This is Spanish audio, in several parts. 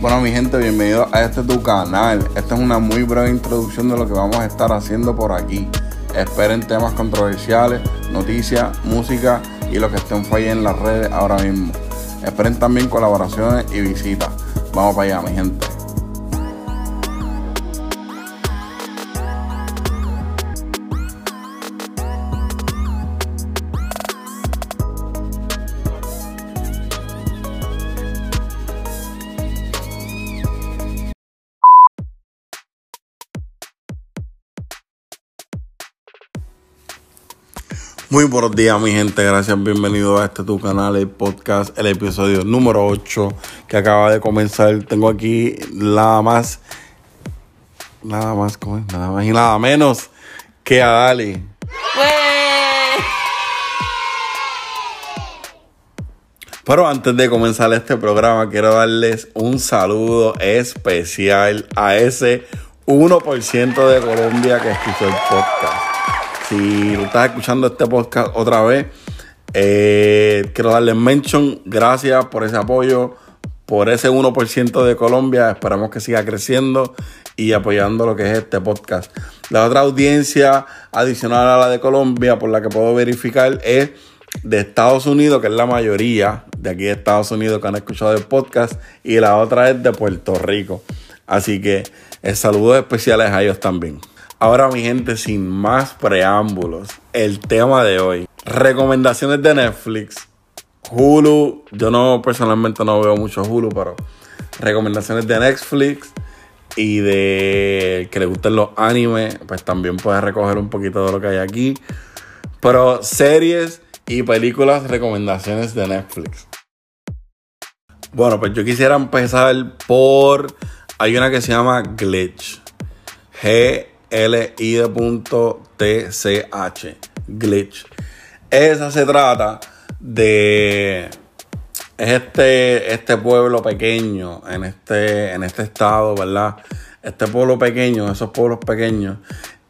Bueno mi gente, bienvenidos a este tu canal. Esta es una muy breve introducción de lo que vamos a estar haciendo por aquí. Esperen temas controversiales, noticias, música y lo que estén fallando en las redes ahora mismo. Esperen también colaboraciones y visitas. Vamos para allá mi gente. Muy buenos días, mi gente. Gracias, bienvenido a este tu canal, el podcast, el episodio número 8 que acaba de comenzar. Tengo aquí nada más, nada más, ¿cómo es? Nada más y nada menos que a Dali. Pero antes de comenzar este programa, quiero darles un saludo especial a ese 1% de Colombia que escuchó el podcast. Si estás escuchando este podcast otra vez, eh, quiero darles mention. Gracias por ese apoyo, por ese 1% de Colombia. Esperamos que siga creciendo y apoyando lo que es este podcast. La otra audiencia adicional a la de Colombia, por la que puedo verificar, es de Estados Unidos, que es la mayoría de aquí de Estados Unidos que han escuchado el podcast, y la otra es de Puerto Rico. Así que el saludos especiales a ellos también. Ahora mi gente, sin más preámbulos, el tema de hoy. Recomendaciones de Netflix. Hulu, yo no personalmente no veo mucho Hulu, pero recomendaciones de Netflix y de que le gusten los animes, pues también puedes recoger un poquito de lo que hay aquí. Pero series y películas, recomendaciones de Netflix. Bueno, pues yo quisiera empezar por... Hay una que se llama Glitch. G L-I-D.T-C-H. Glitch. Esa se trata de. Es este, este pueblo pequeño en este, en este estado, ¿verdad? Este pueblo pequeño, esos pueblos pequeños,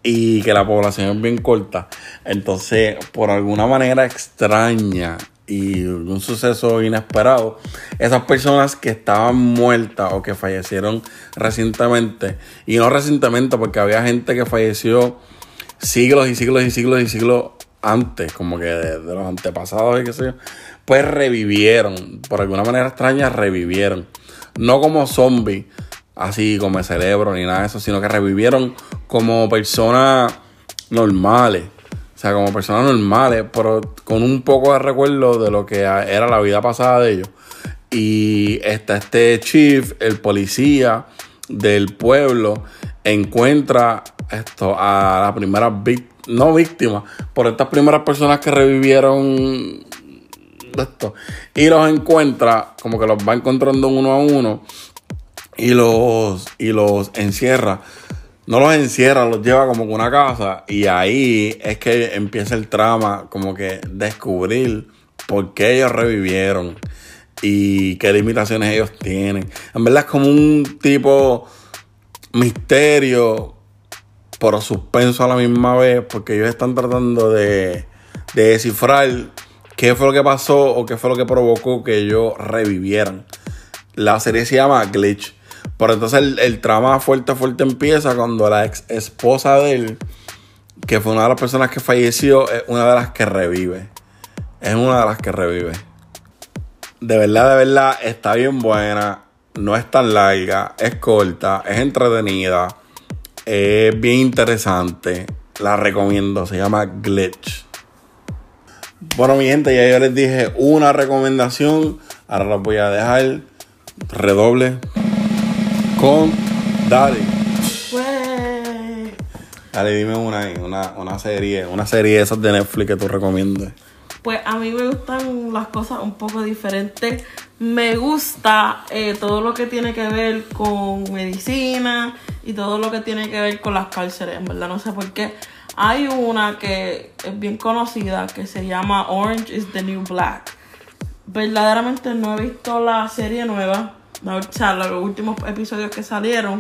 y que la población es bien corta. Entonces, por alguna manera extraña, y un suceso inesperado, esas personas que estaban muertas o que fallecieron recientemente, y no recientemente porque había gente que falleció siglos y siglos y siglos y siglos antes, como que de, los antepasados y qué sé yo, pues revivieron, por alguna manera extraña revivieron, no como zombies, así como el cerebro ni nada de eso, sino que revivieron como personas normales o sea, como personas normales, pero con un poco de recuerdo de lo que era la vida pasada de ellos. Y está este chief, el policía del pueblo, encuentra esto a la primera víctima, no víctima, por estas primeras personas que revivieron esto. Y los encuentra, como que los va encontrando uno a uno y los, y los encierra no los encierra, los lleva como con una casa y ahí es que empieza el trama, como que descubrir por qué ellos revivieron y qué limitaciones ellos tienen. En verdad es como un tipo misterio, pero suspenso a la misma vez, porque ellos están tratando de, de descifrar qué fue lo que pasó o qué fue lo que provocó que ellos revivieran. La serie se llama Glitch. Pero entonces el, trama fuerte, fuerte empieza cuando la ex esposa de él, que fue una de las personas que falleció, es una de las que revive. Es una de las que revive. De verdad, de verdad, está bien buena. No es tan larga, es corta, es entretenida, es bien interesante. La recomiendo, se llama Glitch. Bueno, mi gente, ya yo les dije una recomendación. Ahora la voy a dejar. Redoble con Dale. Dale, dime una, una, una serie, una serie esas de Netflix que tú recomiendes. Pues a mí me gustan las cosas un poco diferentes. Me gusta eh, todo lo que tiene que ver con medicina y todo lo que tiene que ver con las cárceles. En verdad no sé por qué. Hay una que es bien conocida que se llama Orange is the New Black. Verdaderamente no he visto la serie nueva o sea, los últimos episodios que salieron,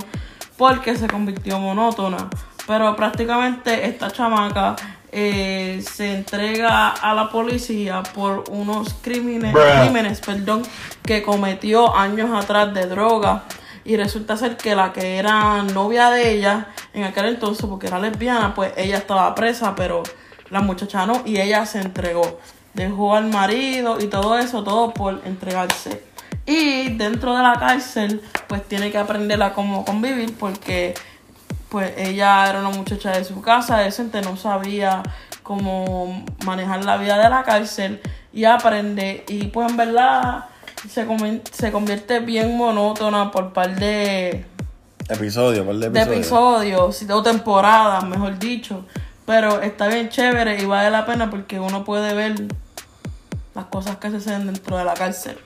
porque se convirtió monótona. Pero prácticamente esta chamaca eh, se entrega a la policía por unos crímenes, crímenes perdón, que cometió años atrás de droga. Y resulta ser que la que era novia de ella en aquel entonces, porque era lesbiana, pues ella estaba presa, pero la muchacha no, y ella se entregó. Dejó al marido y todo eso, todo por entregarse. Y dentro de la cárcel, pues tiene que aprender a cómo convivir, porque pues ella era una muchacha de su casa, decente, no sabía cómo manejar la vida de la cárcel y aprende. Y pues en verdad se, se convierte bien monótona por par de episodios, par de episodios. De episodios, o temporadas, mejor dicho. Pero está bien chévere y vale la pena porque uno puede ver las cosas que se hacen dentro de la cárcel.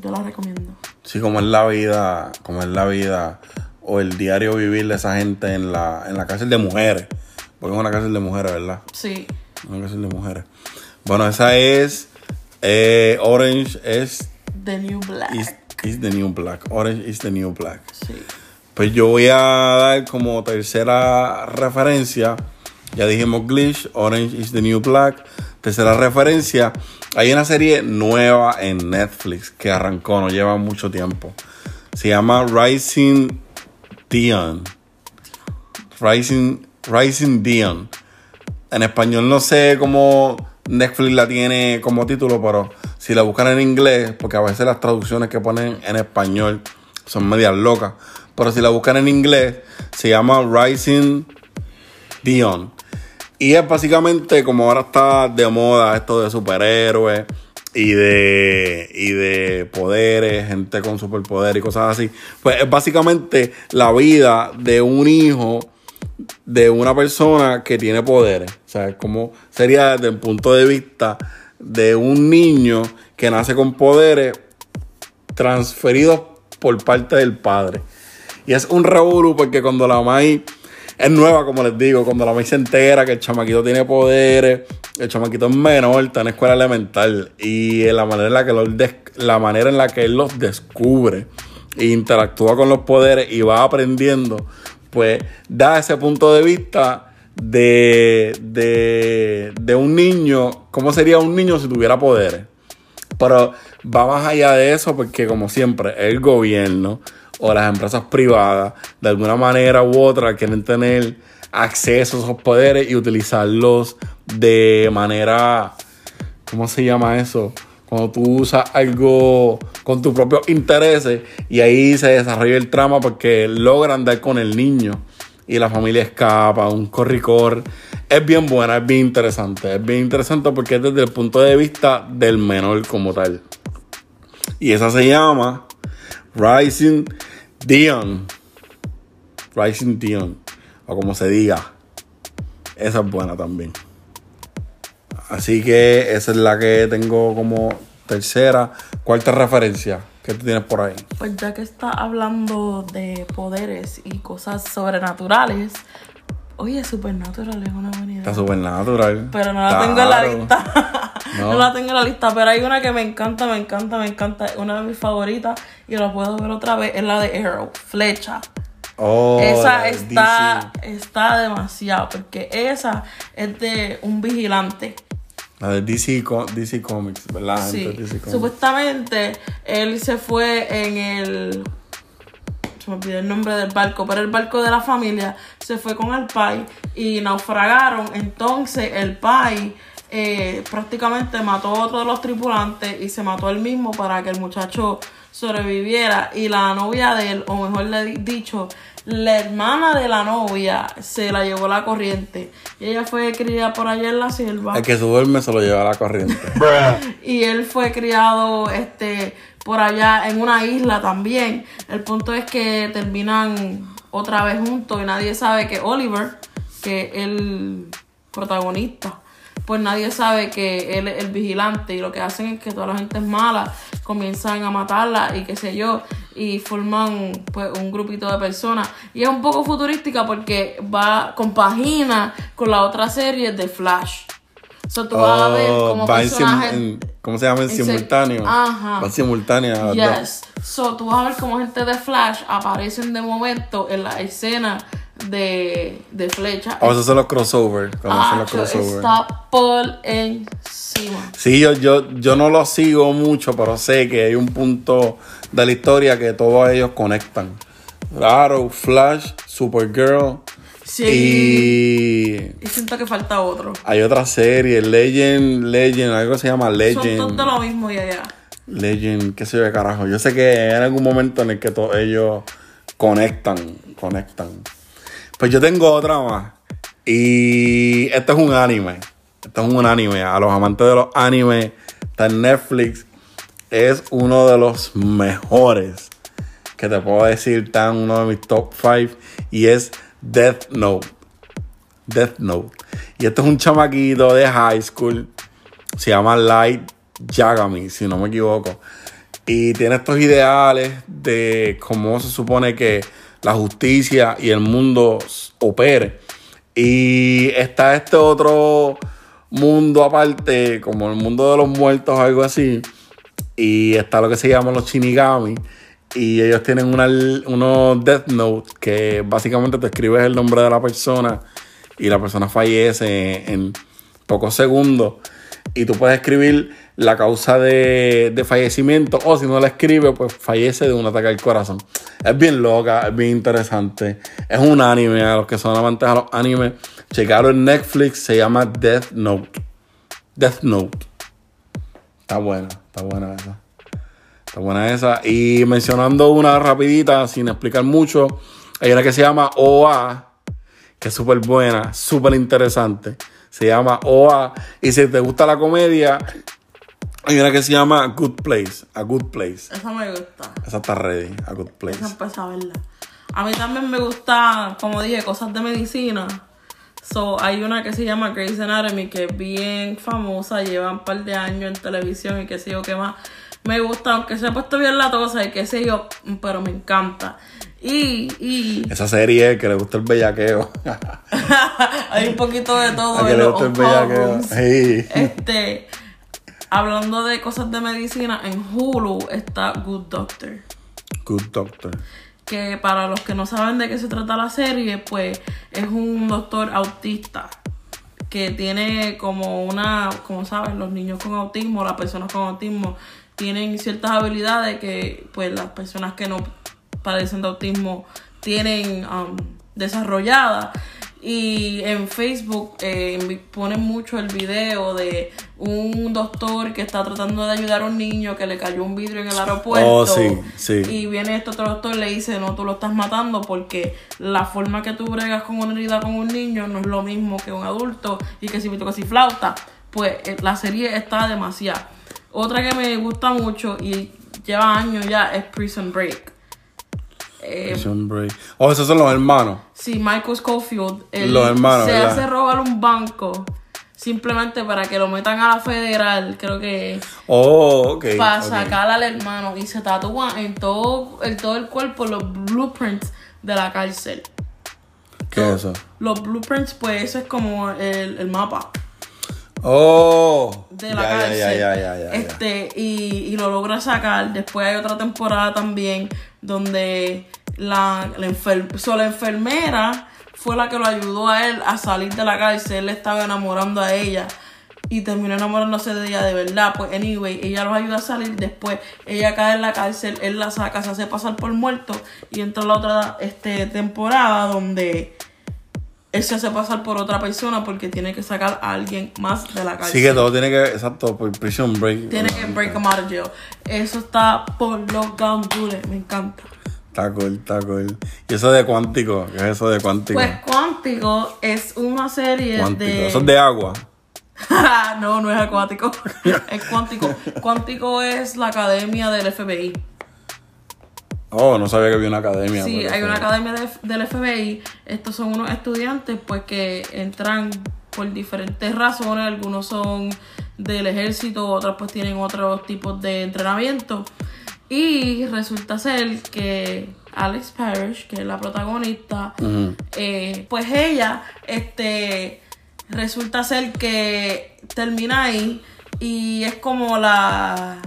Yo la recomiendo. Sí, como es la vida, como es la vida o el diario vivir de esa gente en la, en la cárcel de mujeres. Porque es una cárcel de mujeres, ¿verdad? Sí. Una cárcel de mujeres. Bueno, esa es eh, Orange es The New Black. Is, the New Black. Orange is the New Black. Sí. Pues yo voy a dar como tercera referencia. Ya dijimos Glitch, Orange is the New Black. Tercera referencia. Hay una serie nueva en Netflix que arrancó, no lleva mucho tiempo. Se llama Rising Dion. Rising, Rising Dion. En español no sé cómo Netflix la tiene como título, pero si la buscan en inglés, porque a veces las traducciones que ponen en español son medias locas, pero si la buscan en inglés, se llama Rising Dion. Y es básicamente como ahora está de moda esto de superhéroes y de, y de poderes, gente con superpoder y cosas así. Pues es básicamente la vida de un hijo de una persona que tiene poderes. O sea, es como sería desde el punto de vista de un niño que nace con poderes transferidos por parte del padre. Y es un revolú porque cuando la Mai es nueva, como les digo, cuando la May se entera que el chamaquito tiene poderes, el chamaquito es menor, está en escuela elemental y la manera en la que, la manera en la que él los descubre e interactúa con los poderes y va aprendiendo, pues da ese punto de vista de, de, de un niño, cómo sería un niño si tuviera poderes. Pero va más allá de eso porque como siempre el gobierno o las empresas privadas, de alguna manera u otra, quieren tener acceso a esos poderes y utilizarlos de manera, ¿cómo se llama eso? Cuando tú usas algo con tus propios intereses y ahí se desarrolla el trama porque logran dar con el niño y la familia escapa, un corricor. Es bien buena, es bien interesante. Es bien interesante porque es desde el punto de vista del menor como tal. Y esa se llama Rising Dion. Rising Dion. O como se diga. Esa es buena también. Así que esa es la que tengo como tercera. Cuarta referencia que tú tienes por ahí. Pues ya que está hablando de poderes y cosas sobrenaturales, Oye, Supernatural es una buena idea. Está Supernatural. Pero no la tengo en la lista. no. la tengo en la lista, pero hay una que me encanta, me encanta, me encanta. Una de mis favoritas y la puedo ver otra vez. Es la de Arrow, Flecha. Oh, esa está, está demasiado, porque esa es de un vigilante. La de DC, DC Comics, ¿verdad? Sí. Supuestamente él se fue en el me olvidé el nombre del barco, pero el barco de la familia se fue con el pai y naufragaron. Entonces el pai eh, prácticamente mató a otro de los tripulantes y se mató él mismo para que el muchacho sobreviviera. Y la novia de él, o mejor dicho, la hermana de la novia se la llevó la corriente. Y ella fue criada por allá en la selva. El que se duerme se lo lleva la corriente. y él fue criado este por allá en una isla también. El punto es que terminan otra vez juntos y nadie sabe que Oliver, que es el protagonista, pues nadie sabe que él es el vigilante y lo que hacen es que toda la gente es mala, comienzan a matarla y qué sé yo, y forman pues un grupito de personas. Y es un poco futurística porque va, compagina con la otra serie de Flash. So, tú vas a ver oh, como personajes... ¿Cómo se llama? En, simultáneo. Ajá. Va simultánea. Yes. So, tú vas a ver como gente de Flash aparecen de momento en la escena de, de flecha. O esos son los crossovers. Cuando hacen los Acho, crossovers. está por encima. Sí, yo, yo, yo no lo sigo mucho, pero sé que hay un punto de la historia que todos ellos conectan. Arrow, Flash, Supergirl. Sí. Y Y siento que falta otro. hay otra serie, Legend, Legend, algo que se llama Son Legend. todos de lo mismo y allá. Legend, qué sé yo de carajo. Yo sé que hay algún momento en el que todos ellos conectan, conectan. Pues yo tengo otra más. Y este es un anime. Este es un anime. A los amantes de los animes, está en Netflix. Es uno de los mejores que te puedo decir. Está en uno de mis top 5. Y es Death Note. Death Note. Y este es un chamaquito de high school. Se llama Light Yagami, si no me equivoco. Y tiene estos ideales de cómo se supone que la justicia y el mundo opere. Y está este otro mundo aparte, como el mundo de los muertos o algo así. Y está lo que se llama los Shinigami. Y ellos tienen una, unos Death Note que básicamente te escribes el nombre de la persona y la persona fallece en pocos segundos. Y tú puedes escribir la causa de, de fallecimiento o si no la escribe, pues fallece de un ataque al corazón. Es bien loca, es bien interesante. Es un anime, a los que son amantes a los animes. Checaron en Netflix, se llama Death Note. Death Note. Está buena, está buena esa. Está buena esa. Y mencionando una rapidita, sin explicar mucho, hay una que se llama OA, que es súper buena, súper interesante. Se llama OA. Y si te gusta la comedia, hay una que se llama Good Place, A Good Place. Esa me gusta. Esa está ready, A Good Place. Esa empecé a verla. A mí también me gusta, como dije, cosas de medicina. So, hay una que se llama Grey's Anatomy que es bien famosa, lleva un par de años en televisión y qué sé yo qué más. Me gusta, aunque se ha puesto bien la tosa y qué sé yo, pero me encanta. Y, y Esa serie que le gusta el bellaqueo. hay un poquito de todo A que en le los gusta el bellaqueo. Sí. Este, hablando de cosas de medicina, en Hulu está Good Doctor. Good Doctor. que para los que no saben de qué se trata la serie, pues es un doctor autista que tiene como una, como saben, los niños con autismo, las personas con autismo tienen ciertas habilidades que pues las personas que no padecen de autismo tienen um, desarrolladas. Y en Facebook eh, ponen mucho el video de un doctor que está tratando de ayudar a un niño que le cayó un vidrio en el aeropuerto. Oh, sí, sí. Y viene este otro doctor y le dice, no, tú lo estás matando porque la forma que tú bregas con una herida con un niño no es lo mismo que un adulto y que si me toca si flauta. Pues eh, la serie está demasiado. Otra que me gusta mucho y lleva años ya es Prison Break. Eh, Prison Break. Oh, esos son los hermanos. si Michael Schofield él Los hermanos, se ¿verdad? hace robar un banco simplemente para que lo metan a la federal, creo que Oh, ok. para ok. sacar al hermano y se tatúa en todo, en todo el cuerpo los blueprints de la cárcel. ¿Qué es eso? Los blueprints, pues eso es como el, el mapa Oh. de la ya, cárcel. Ya, ya, este, y, y lo logra sacar. Después hay otra temporada también donde la, la, enfer- so, la enfermera fue la que lo ayudó a él a salir de la cárcel. Él estaba enamorando a ella y terminó enamorándose de ella de verdad. Pues, anyway, ella los ayuda a salir. Después, ella cae en la cárcel, él la saca, se hace pasar por muerto. Y entra la otra este, temporada donde él se hace pasar por otra persona porque tiene que sacar a alguien más de la cárcel. Sí, que todo tiene que. Exacto, por Prison Break. Tiene que break them out of jail. Eso está por los gandules. Me encanta. Está cool, está cool. ¿Y eso de cuántico? ¿Qué es eso de cuántico? Pues Cuántico es una serie cuántico. de. Eso es de agua. no, no es acuático. es Cuántico. Cuántico es la academia del FBI. Oh, no sabía que había una academia. Sí, hay una academia de- del FBI. Estos son unos estudiantes pues que entran por diferentes razones. Algunos son del ejército, otros pues tienen otros tipos de entrenamiento. Y resulta ser que Alex Parrish, que es la protagonista, eh, pues ella, este, resulta ser que termina ahí y es como la,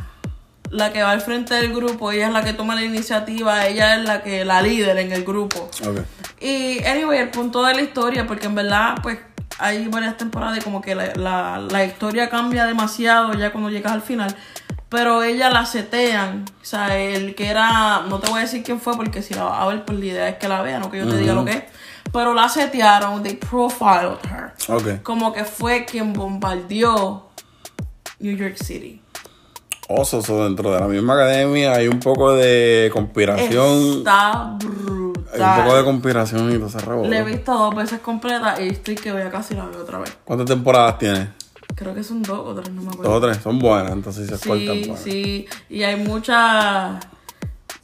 la que va al frente del grupo, ella es la que toma la iniciativa, ella es la que la líder en el grupo. Ok. Y, anyway, el punto de la historia, porque en verdad, pues, hay varias temporadas y como que la, la, la historia cambia demasiado ya cuando llegas al final. Pero ella la setean. O sea, el que era. No te voy a decir quién fue porque si la vas a ver, pues la idea es que la vean, no que yo te diga lo que es. Pero la setearon, they profiled her. Ok. Como que fue quien bombardeó New York City. Oso, dentro de la misma academia hay un poco de conspiración. Está brutal. Hay un poco de conspiración y todo ese. La he visto dos veces completa y estoy que voy a casi la veo otra vez. ¿Cuántas temporadas tiene? Creo que son dos o tres, no me acuerdo. Dos o tres. Son buenas, entonces se. Sí, pues. sí. Y hay mucha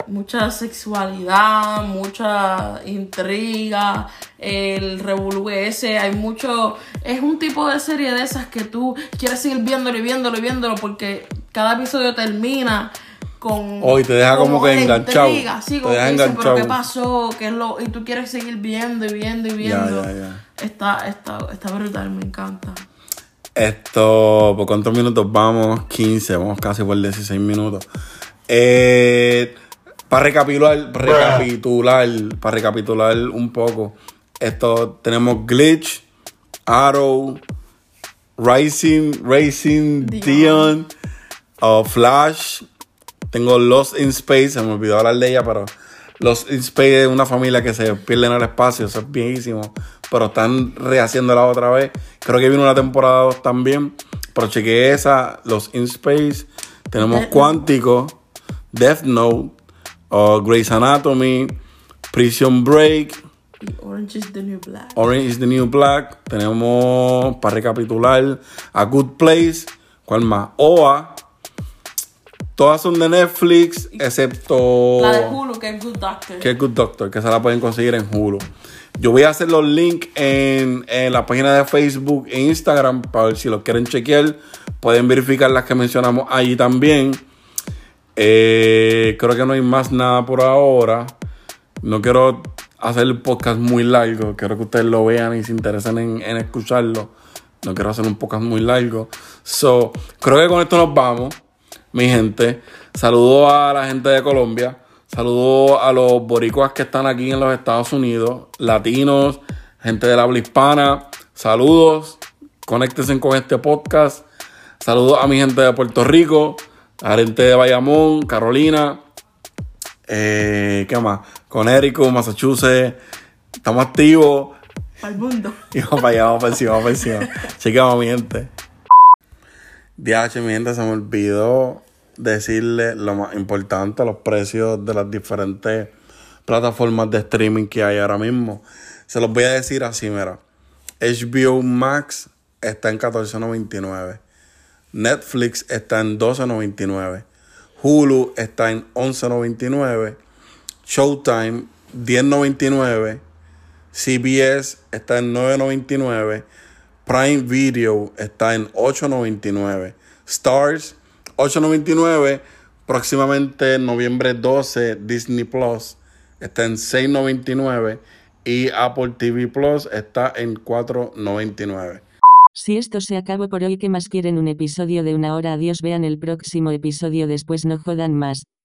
mucha sexualidad, mucha intriga, el revolú ese, hay mucho, es un tipo de serie de esas que tú quieres seguir viéndolo y viéndolo y viéndolo porque cada episodio termina con Oh, y te deja como que enganchado. intriga, sí, Te deja pero enganchado. qué pasó, qué es lo y tú quieres seguir viendo y viendo y viendo. ya, ya. Está está está brutal, me encanta. Esto, ¿por cuántos minutos vamos? 15, vamos casi por 16 minutos. Eh, para recapitular, recapitular, para recapitular un poco. Esto, tenemos Glitch, Arrow, Rising, Racing, Dion. Dion, uh, Flash. Tengo Lost in Space, se me olvidó hablar de ella, pero Lost in Space es una familia que se pierde en el espacio, eso es viejísimo. Pero están rehaciéndola otra vez. Creo que viene una temporada 2 también. Pero chequeé esa, Lost in Space. Tenemos Death. Cuántico, Death Note, uh, Grey's Anatomy, Prison Break, Y Orange is the New Black. Orange is the New Black. Tenemos, para recapitular, A Good Place. ¿Cuál más? OA. Todas son de Netflix, excepto La de Hulu, que es Good Doctor. que es Good Doctor, que se la pueden conseguir en Hulu. Yo voy a hacer los links en, en la página de Facebook e Instagram para ver si los quieren chequear. Pueden verificar las que mencionamos allí también. Eh, creo que no hay más nada por ahora. No quiero hacer el podcast muy largo. Quiero que ustedes lo vean y se interesen en, en escucharlo. No quiero hacer un podcast muy largo. So, creo que con esto nos vamos, mi gente. Saludo a la gente de Colombia. Saludo a los boricuas que están aquí en los Estados Unidos. Latinos, gente de la habla hispana. Saludos. Conéctense con este podcast. Saludos a mi gente de Puerto Rico. A la gente de Bayamón, Carolina. Eh, ¿Qué más? Connecticut, Massachusetts. Estamos activos. El mundo. Y vamos para allá, vamos para encima, vamos para encima. Chequeamos, mi gente. DH, mi gente, se me olvidó decirle lo más importante, los precios de las diferentes plataformas de streaming que hay ahora mismo. Se los voy a decir así, mira. HBO Max está en 14.99. Netflix está en 12.99. Hulu está en 11.99. Showtime 10.99. CBS está en 9.99. Prime Video está en 8.99. Stars 8.99. Próximamente noviembre 12 Disney Plus está en 6.99 y Apple TV Plus está en 4.99. Si esto se acabó por hoy, ¿qué más quieren un episodio de una hora? Adiós, vean el próximo episodio después no jodan más.